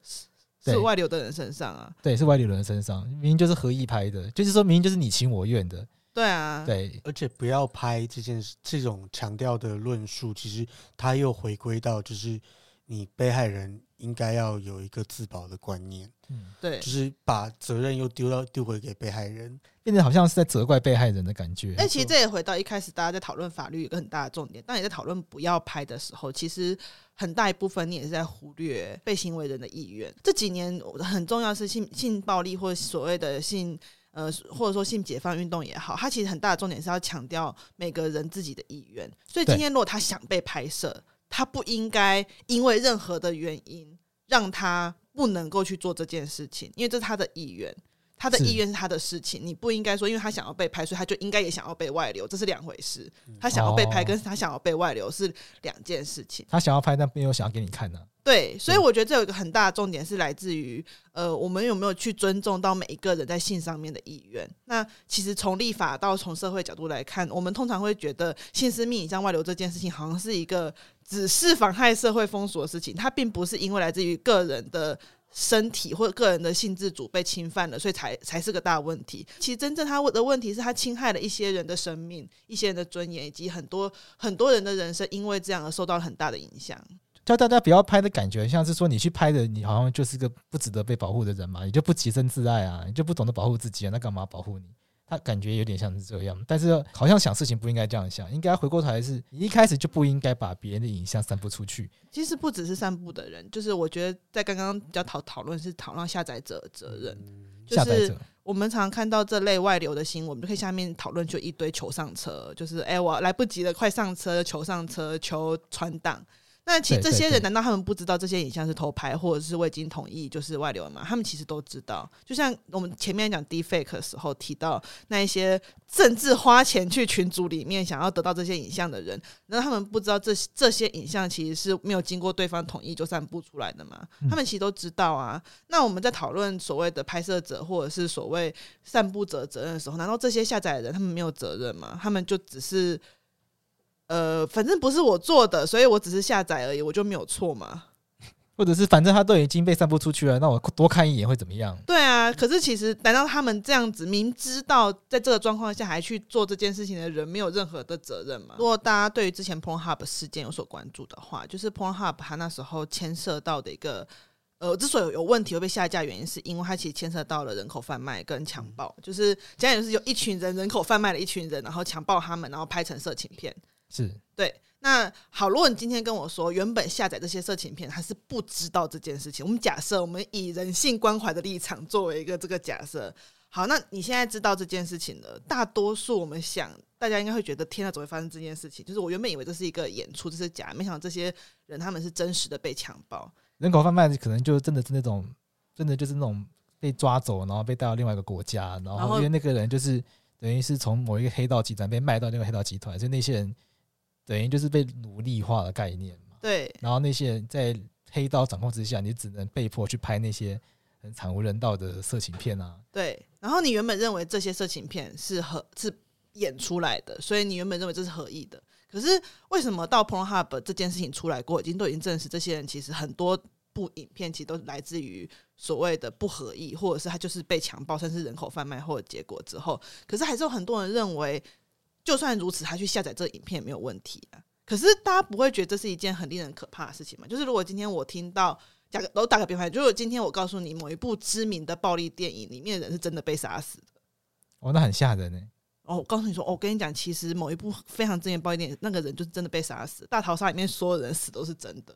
是外流的人身上啊，对，是外流的人身上，明明就是合意拍的，就是说明明就是你情我愿的，对啊，对，而且不要拍这件事，这种强调的论述，其实他又回归到就是你被害人应该要有一个自保的观念，嗯，对，就是把责任又丢到丢回给被害人，变得好像是在责怪被害人的感觉。但其实这也回到一开始大家在讨论法律一个很大的重点，当你在讨论不要拍的时候，其实。很大一部分你也是在忽略被行为人的意愿。这几年很重要是性性暴力或者所谓的性呃或者说性解放运动也好，它其实很大的重点是要强调每个人自己的意愿。所以今天如果他想被拍摄，他不应该因为任何的原因让他不能够去做这件事情，因为这是他的意愿。他的意愿是他的事情，你不应该说，因为他想要被拍，所以他就应该也想要被外流，这是两回事。他想要被拍，跟他想要被外流是两件事情。他想要拍，但没有想要给你看呢、啊。对，所以我觉得这有一个很大的重点是来自于，呃，我们有没有去尊重到每一个人在性上面的意愿？那其实从立法到从社会角度来看，我们通常会觉得性私密影像外流这件事情，好像是一个只是妨害社会风俗的事情，它并不是因为来自于个人的。身体或者个人的性自主被侵犯了，所以才才是个大问题。其实真正他问的问题是他侵害了一些人的生命、一些人的尊严，以及很多很多人的人生，因为这样而受到了很大的影响。叫大家不要拍的感觉，像是说你去拍的，你好像就是个不值得被保护的人嘛，你就不洁身自爱啊，你就不懂得保护自己啊，那干嘛保护你？他感觉有点像是这样，但是好像想事情不应该这样想，应该回过头来是你一开始就不应该把别人的影像散布出去。其实不只是散布的人，就是我觉得在刚刚比较讨讨论是讨论下载者的责任。就是我们常常看到这类外流的新闻，我们就可以下面讨论就一堆求上车，就是哎、欸、我来不及了，快上车，求上车，求传档。那其实这些人难道他们不知道这些影像是偷拍或者是未经同意就是外流吗？他们其实都知道。就像我们前面讲 deepfake 的时候提到那一些甚至花钱去群组里面想要得到这些影像的人，难道他们不知道这这些影像其实是没有经过对方同意就散布出来的吗？他们其实都知道啊。那我们在讨论所谓的拍摄者或者是所谓散布者责任的时候，难道这些下载的人他们没有责任吗？他们就只是。呃，反正不是我做的，所以我只是下载而已，我就没有错嘛？或者是反正他都已经被散布出去了，那我多看一眼会怎么样？对啊，可是其实难道他们这样子明知道在这个状况下还去做这件事情的人没有任何的责任吗？如果大家对于之前 Pornhub 事件有所关注的话，就是 Pornhub 他那时候牵涉到的一个呃，之所以有问题会被下架，原因是因为他其实牵涉到了人口贩卖跟强暴，嗯、就是讲也是有一群人人口贩卖了一群人，然后强暴他们，然后拍成色情片。是对，那好，如果你今天跟我说，原本下载这些色情片，他是不知道这件事情。我们假设，我们以人性关怀的立场作为一个这个假设。好，那你现在知道这件事情了，大多数我们想，大家应该会觉得，天啊，怎么会发生这件事情？就是我原本以为这是一个演出，这是假，没想到这些人他们是真实的被强暴。人口贩卖可能就真的是那种，真的就是那种被抓走，然后被带到另外一个国家，然后因为那个人就是等于是从某一个黑道集团被卖到另外黑道集团，所以那些人。等于就是被奴隶化的概念嘛。对。然后那些人在黑道掌控之下，你只能被迫去拍那些很惨无人道的色情片啊。对。然后你原本认为这些色情片是合是演出来的，所以你原本认为这是合意的。可是为什么到 Pornhub 这件事情出来过，已经都已经证实，这些人其实很多部影片其实都来自于所谓的不合意，或者是他就是被强暴，甚至人口贩卖后的结果之后，可是还是有很多人认为。就算如此，他去下载这个影片也没有问题啊。可是大家不会觉得这是一件很令人可怕的事情吗？就是如果今天我听到，打个都打个比方，如果今天我告诉你某一部知名的暴力电影里面的人是真的被杀死的，哦，那很吓人呢。哦，我告诉你说，哦，我跟你讲，其实某一部非常经典暴力电影，那个人就是真的被杀死。大逃杀里面所有人死都是真的。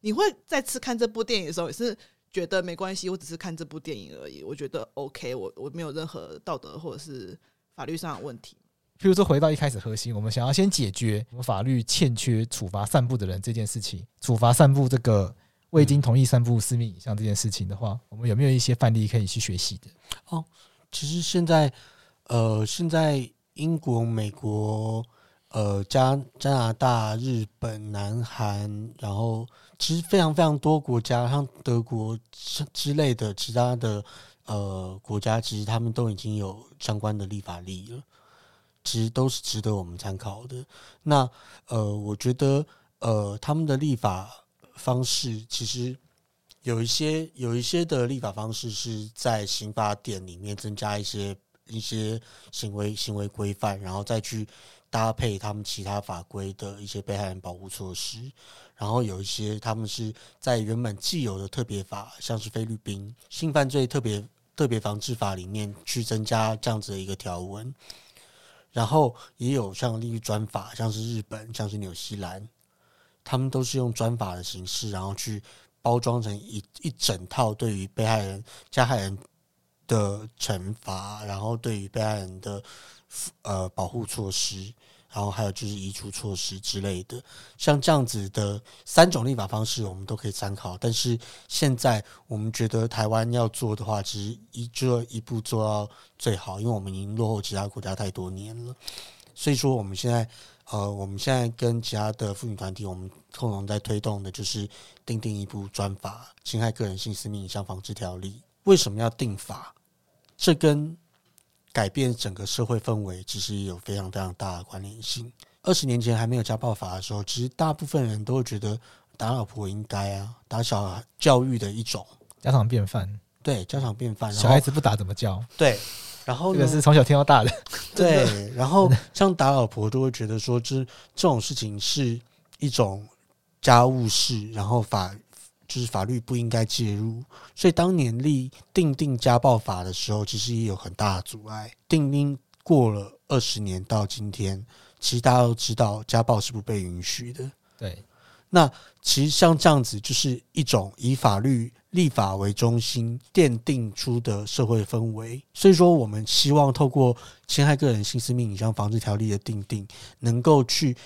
你会再次看这部电影的时候，也是觉得没关系，我只是看这部电影而已。我觉得 OK，我我没有任何道德或者是法律上的问题。譬如说，回到一开始核心，我们想要先解决我们法律欠缺处罚散布的人这件事情，处罚散布这个未经同意散布私密影像这件事情的话，我们有没有一些范例可以去学习的？哦，其实现在，呃，现在英国、美国、呃加加拿大、日本、南韩，然后其实非常非常多国家，像德国之之类的其他的呃国家，其实他们都已经有相关的立法例了。其实都是值得我们参考的。那呃，我觉得呃，他们的立法方式其实有一些有一些的立法方式是在刑法典里面增加一些一些行为行为规范，然后再去搭配他们其他法规的一些被害人保护措施。然后有一些他们是在原本既有的特别法，像是菲律宾性犯罪特别特别防治法里面去增加这样子的一个条文。然后也有像利益专法，像是日本，像是纽西兰，他们都是用专法的形式，然后去包装成一一整套对于被害人、加害人的惩罚，然后对于被害人的呃保护措施。然后还有就是移除措施之类的，像这样子的三种立法方式，我们都可以参考。但是现在我们觉得台湾要做的话，其实一就一步做到最好，因为我们已经落后其他国家太多年了。所以说，我们现在呃，我们现在跟其他的妇女团体，我们共同在推动的就是订定一部专法《侵害个人性私密影像防治条例》。为什么要定法？这跟改变整个社会氛围，其实也有非常非常大的关联性。二十年前还没有家暴法的时候，其实大部分人都会觉得打老婆应该啊，打小孩教育的一种家常便饭。对，家常便饭。小孩子不打怎么教？对，然后这个是从小听到大的。[LAUGHS] 对，然后像打老婆都会觉得说，这这种事情是一种家务事，然后法。就是法律不应该介入，所以当年立定定家暴法的时候，其实也有很大的阻碍。定定过了二十年到今天，其实大家都知道家暴是不被允许的。对，那其实像这样子，就是一种以法律立法为中心奠定出的社会氛围。所以说，我们希望透过侵害个人性私密影像防治条例的定定，能够去。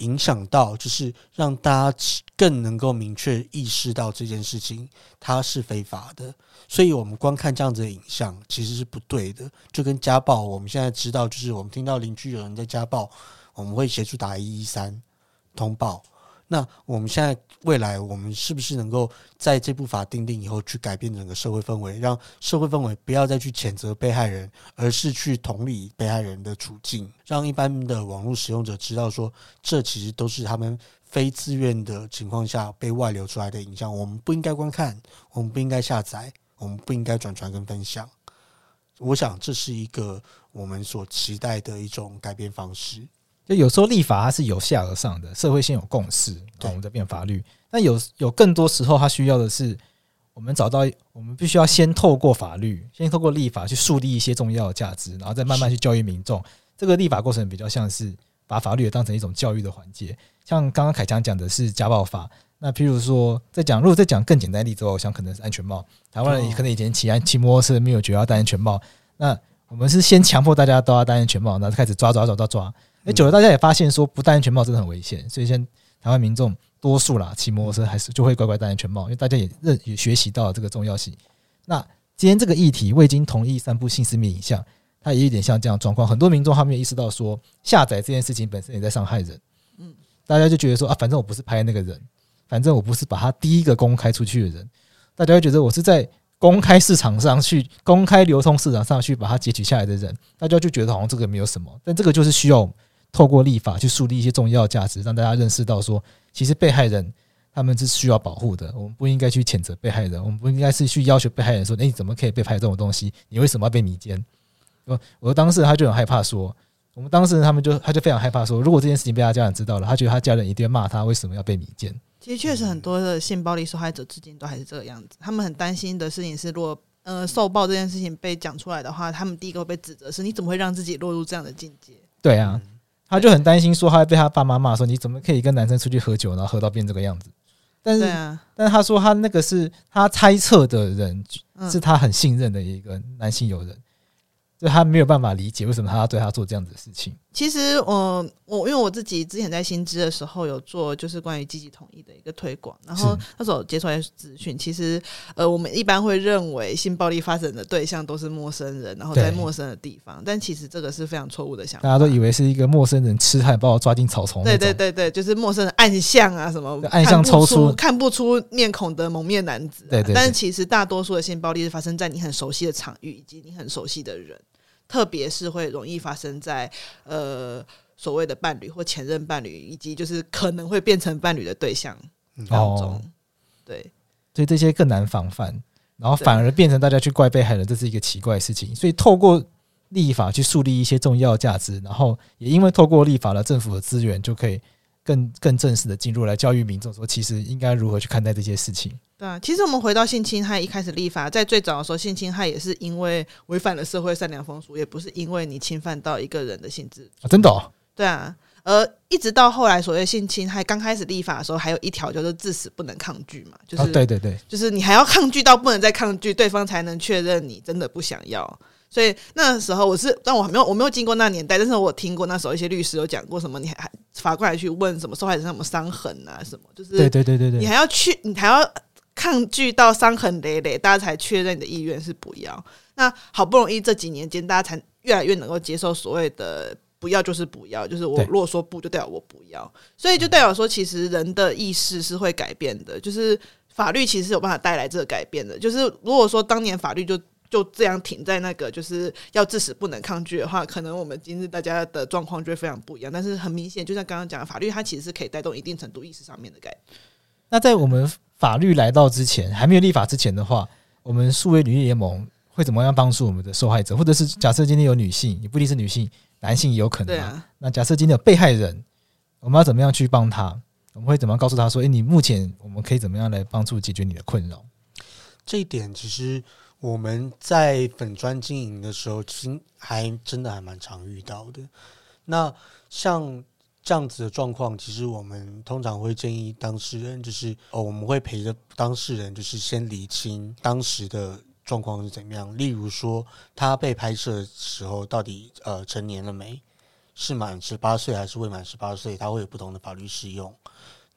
影响到就是让大家更能够明确意识到这件事情它是非法的，所以我们光看这样子的影像其实是不对的。就跟家暴，我们现在知道，就是我们听到邻居有人在家暴，我们会协助打一一三通报。那我们现在未来，我们是不是能够在这部法订定以后，去改变整个社会氛围，让社会氛围不要再去谴责被害人，而是去同理被害人的处境，让一般的网络使用者知道说，这其实都是他们非自愿的情况下被外流出来的影像，我们不应该观看，我们不应该下载，我们不应该转传跟分享。我想这是一个我们所期待的一种改变方式。就有时候立法它是由下而上的，社会先有共识，我们再变法律。但有有更多时候，它需要的是我们找到，我们必须要先透过法律，先透过立法去树立一些重要的价值，然后再慢慢去教育民众。这个立法过程比较像是把法律也当成一种教育的环节。像刚刚凯强讲的是家暴法，那譬如说在讲，如果再讲更简单的例子，我想可能是安全帽。台湾人可能以前骑安骑摩托车没有觉得要戴安全帽，那我们是先强迫大家都要戴安全帽，然后开始抓抓抓抓抓。哎，久了，大家也发现说不戴安全帽真的很危险，所以现在台湾民众多数啦，骑摩托车还是就会乖乖戴安全帽，因为大家也认也学习到了这个重要性。那今天这个议题未经同意散布性私密影像，它也有点像这样状况，很多民众他没有意识到说下载这件事情本身也在伤害人。嗯，大家就觉得说啊，反正我不是拍那个人，反正我不是把他第一个公开出去的人，大家会觉得我是在。公开市场上去，公开流通市场上去把它截取下来的人，大家就觉得好像这个没有什么，但这个就是需要透过立法去树立一些重要价值，让大家认识到说，其实被害人他们是需要保护的，我们不应该去谴责被害人，我们不应该是去要求被害人说，诶，你怎么可以被拍这种东西？你为什么要被迷奸？我我的当事人他就很害怕说，我们当事人他们就他就非常害怕说，如果这件事情被他家人知道了，他觉得他家人一定会骂他，为什么要被迷奸？其实确实很多的性暴力受害者至今都还是这个样子。他们很担心的事情是，如果呃受暴这件事情被讲出来的话，他们第一个会被指责是你怎么会让自己落入这样的境界？对啊，他就很担心说他会被他爸妈骂说你怎么可以跟男生出去喝酒，然后喝到变这个样子。但是，啊、但是他说他那个是他猜测的人，是他很信任的一个男性友人。就他没有办法理解为什么他要对他做这样子的事情。其实我我因为我自己之前在新知的时候有做就是关于积极统一的一个推广，然后那时候接出来资讯，其实呃我们一般会认为性暴力发生的对象都是陌生人，然后在陌生的地方，但其实这个是非常错误的想法。大家都以为是一个陌生人痴汉把我抓进草丛。对对对对，就是陌生人暗巷啊什么暗巷抽出看不出面孔的蒙面男子，啊。对，对对，但是其实大多数的性暴力是发生在你很熟悉的场域以及你很熟悉的人。特别是会容易发生在呃所谓的伴侣或前任伴侣，以及就是可能会变成伴侣的对象当中，哦、对，所以这些更难防范，然后反而变成大家去怪被害人，这是一个奇怪的事情。所以透过立法去树立一些重要价值，然后也因为透过立法了政府的资源，就可以更更正式的进入来教育民众，说其实应该如何去看待这些事情。对啊，其实我们回到性侵害一开始立法，在最早的时候，性侵害也是因为违反了社会善良风俗，也不是因为你侵犯到一个人的性质啊，真的哦。对啊，而一直到后来，所谓性侵害刚开始立法的时候，还有一条就是致死不能抗拒嘛，就是、啊、对对对，就是你还要抗拒到不能再抗拒，对方才能确认你真的不想要。所以那时候我是，但我还没有，我没有经过那年代，但是我听过那时候一些律师有讲过什么，你还法官还去问什么受害者什么伤痕啊，什么就是对对对对对，你还要去，你还要抗拒到伤痕累累，大家才确认你的意愿是不要。那好不容易这几年间，大家才越来越能够接受所谓的不要就是不要，就是我如果说不，就代表我不要，所以就代表说，其实人的意识是会改变的，就是法律其实是有办法带来这个改变的。就是如果说当年法律就就这样停在那个就是要致死不能抗拒的话，可能我们今日大家的状况就会非常不一样。但是很明显，就像刚刚讲的，法律它其实是可以带动一定程度意识上面的改变。那在我们法律来到之前，还没有立法之前的话，我们数位履历联盟会怎么样帮助我们的受害者？或者是假设今天有女性，也不一定是女性，男性也有可能。啊。那假设今天有被害人，我们要怎么样去帮他？我们会怎么样告诉他说：“诶，你目前我们可以怎么样来帮助解决你的困扰？”这一点其实。我们在粉专经营的时候，其实还真的还蛮常遇到的。那像这样子的状况，其实我们通常会建议当事人，就是哦，我们会陪着当事人，就是先理清当时的状况是怎么样。例如说，他被拍摄的时候，到底呃成年了没？是满十八岁还是未满十八岁？他会有不同的法律适用。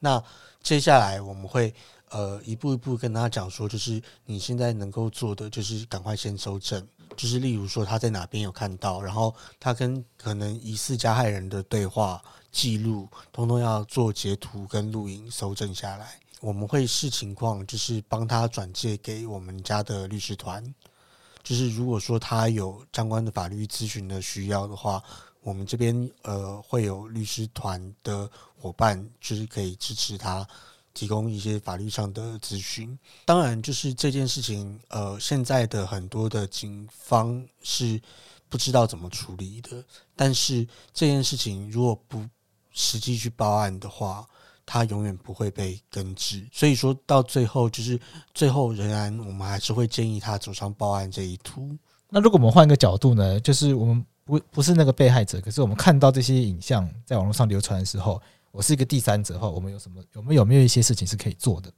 那接下来我们会。呃，一步一步跟他讲说，就是你现在能够做的，就是赶快先搜证，就是例如说他在哪边有看到，然后他跟可能疑似加害人的对话记录，通通要做截图跟录影搜证下来。我们会视情况，就是帮他转介给我们家的律师团。就是如果说他有相关的法律咨询的需要的话，我们这边呃会有律师团的伙伴，就是可以支持他。提供一些法律上的咨询，当然就是这件事情，呃，现在的很多的警方是不知道怎么处理的。但是这件事情如果不实际去报案的话，它永远不会被根治。所以说到最后，就是最后仍然我们还是会建议他走上报案这一途。那如果我们换一个角度呢？就是我们不不是那个被害者，可是我们看到这些影像在网络上流传的时候。我是一个第三者的话，我们有什么？我们有有没有一些事情是可以做的？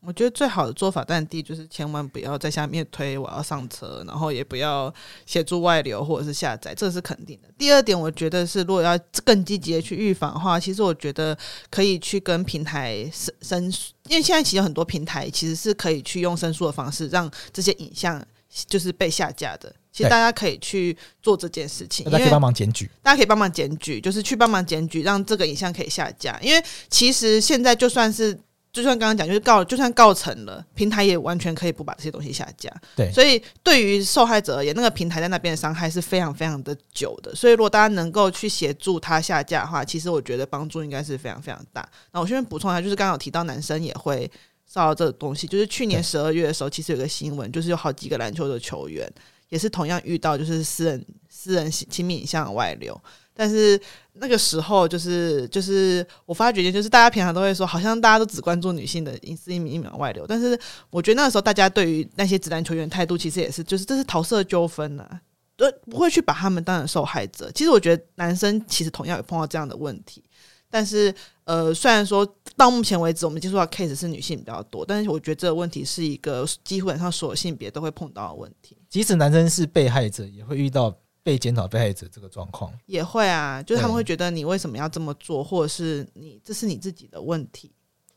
我觉得最好的做法，但第一就是千万不要在下面推我要上车，然后也不要协助外流或者是下载，这是肯定的。第二点，我觉得是如果要更积极的去预防的话，其实我觉得可以去跟平台申申诉，因为现在其实很多平台其实是可以去用申诉的方式让这些影像就是被下架的。其实大家可以去做这件事情，大家可以帮忙检举，大家可以帮忙检举，就是去帮忙检举，让这个影像可以下架。因为其实现在就算是，就算刚刚讲，就是告，就算告成了，平台也完全可以不把这些东西下架。对，所以对于受害者而言，那个平台在那边的伤害是非常非常的久的。所以如果大家能够去协助他下架的话，其实我觉得帮助应该是非常非常大。那我顺便补充一下，就是刚刚有提到男生也会骚扰这个东西，就是去年十二月的时候，其实有个新闻，就是有好几个篮球的球员。也是同样遇到，就是私人私人亲密影像的外流。但是那个时候就是就是我发觉，就是大家平常都会说，好像大家都只关注女性的隐私一秒外流，但是我觉得那个时候大家对于那些直男球员态度，其实也是就是这是桃色纠纷呢，都，不会去把他们当成受害者。其实我觉得男生其实同样有碰到这样的问题，但是呃，虽然说到目前为止我们接触到 case 是女性比较多，但是我觉得这个问题是一个基本上所有性别都会碰到的问题。即使男生是被害者，也会遇到。被检讨被害者这个状况也会啊，就是他们会觉得你为什么要这么做，或者是你这是你自己的问题。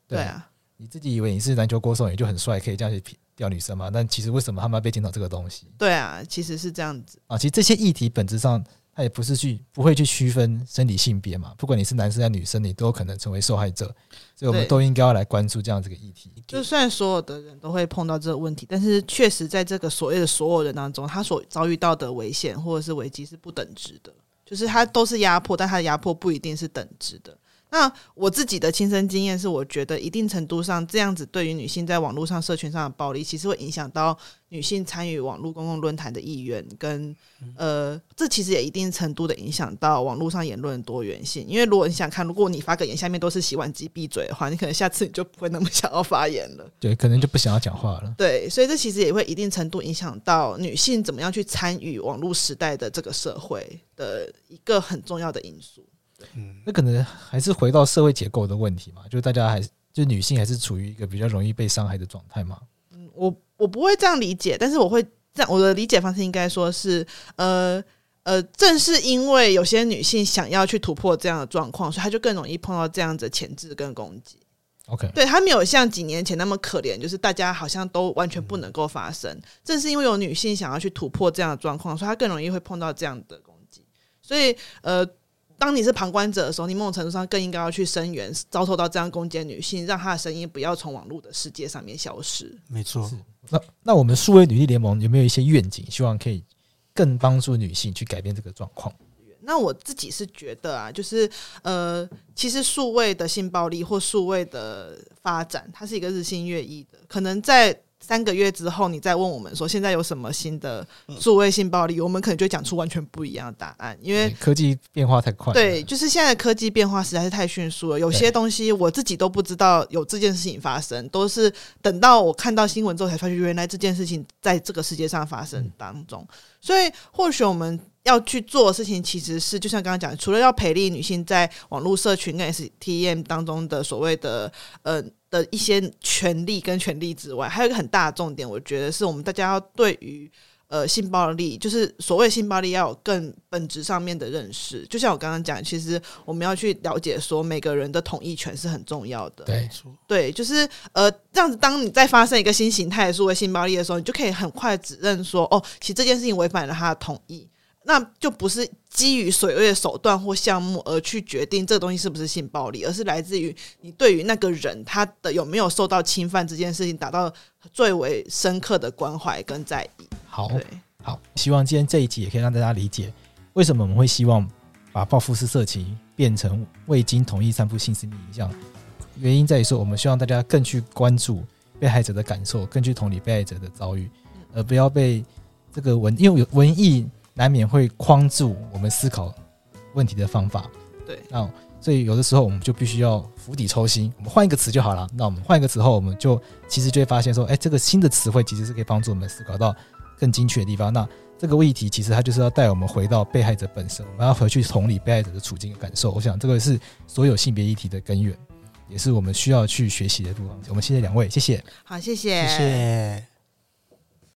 对啊，你自己以为你是篮球国手，你就很帅，可以这样去钓女生吗？但其实为什么他们要被检讨这个东西？对啊，其实是这样子啊。其实这些议题本质上。他也不是去不会去区分生理性别嘛，不管你是男生还是女生，你都有可能成为受害者，所以我们都应该要来关注这样子的议题。就算所有的人都会碰到这个问题，但是确实在这个所谓的所有人当中，他所遭遇到的危险或者是危机是不等值的，就是他都是压迫，但他的压迫不一定是等值的。那我自己的亲身经验是，我觉得一定程度上，这样子对于女性在网络上、社群上的暴力，其实会影响到女性参与网络公共论坛的意愿，跟呃，这其实也一定程度的影响到网络上言论的多元性。因为如果你想看，如果你发个言下面都是洗碗机闭嘴的话，你可能下次你就不会那么想要发言了。对，可能就不想要讲话了。对，所以这其实也会一定程度影响到女性怎么样去参与网络时代的这个社会的一个很重要的因素。嗯，那可能还是回到社会结构的问题嘛，就大家还是就女性还是处于一个比较容易被伤害的状态嘛。嗯，我我不会这样理解，但是我会这样，我的理解方式应该说是，呃呃，正是因为有些女性想要去突破这样的状况，所以她就更容易碰到这样子的牵制跟攻击。OK，对，她没有像几年前那么可怜，就是大家好像都完全不能够发生。嗯，正是因为有女性想要去突破这样的状况，所以她更容易会碰到这样的攻击。所以，呃。当你是旁观者的时候，你某种程度上更应该要去声援遭受到这样攻击的女性，让她的声音不要从网络的世界上面消失。没错。那那我们数位女力联盟有没有一些愿景，希望可以更帮助女性去改变这个状况？那我自己是觉得啊，就是呃，其实数位的性暴力或数位的发展，它是一个日新月异的，可能在。三个月之后，你再问我们说现在有什么新的数位性暴力，我们可能就会讲出完全不一样的答案，因为科技变化太快。对，就是现在的科技变化实在是太迅速了，有些东西我自己都不知道有这件事情发生，都是等到我看到新闻之后才发觉原来这件事情在这个世界上发生当中。所以或许我们要去做的事情，其实是就像刚刚讲，除了要培力女性在网络社群跟 STM 当中的所谓的呃。的一些权利跟权利之外，还有一个很大的重点，我觉得是我们大家要对于呃性暴力，就是所谓性暴力，要有更本质上面的认识。就像我刚刚讲，其实我们要去了解说，每个人的同意权是很重要的。对，对，就是呃这样子，当你在发生一个新形态的所谓性暴力的时候，你就可以很快指认说，哦，其实这件事情违反了他的同意。那就不是基于所谓的手段或项目而去决定这个东西是不是性暴力，而是来自于你对于那个人他的有没有受到侵犯这件事情达到最为深刻的关怀跟在意。好，好，希望今天这一集也可以让大家理解为什么我们会希望把报复式色情变成未经同意散布性私密影像。原因在于说，我们希望大家更去关注被害者的感受，更去同理被害者的遭遇，而不要被这个文，因为有文艺。难免会框住我们思考问题的方法，对，那所以有的时候我们就必须要釜底抽薪，我们换一个词就好了。那我们换一个词后，我们就其实就会发现说，哎，这个新的词汇其实是可以帮助我们思考到更精确的地方。那这个议题其实它就是要带我们回到被害者本身，我们要回去同理被害者的处境和感受。我想这个是所有性别议题的根源，也是我们需要去学习的地方。我们谢谢两位，谢谢，好 [LAUGHS] [LAUGHS] [LAUGHS] 谢谢，谢谢。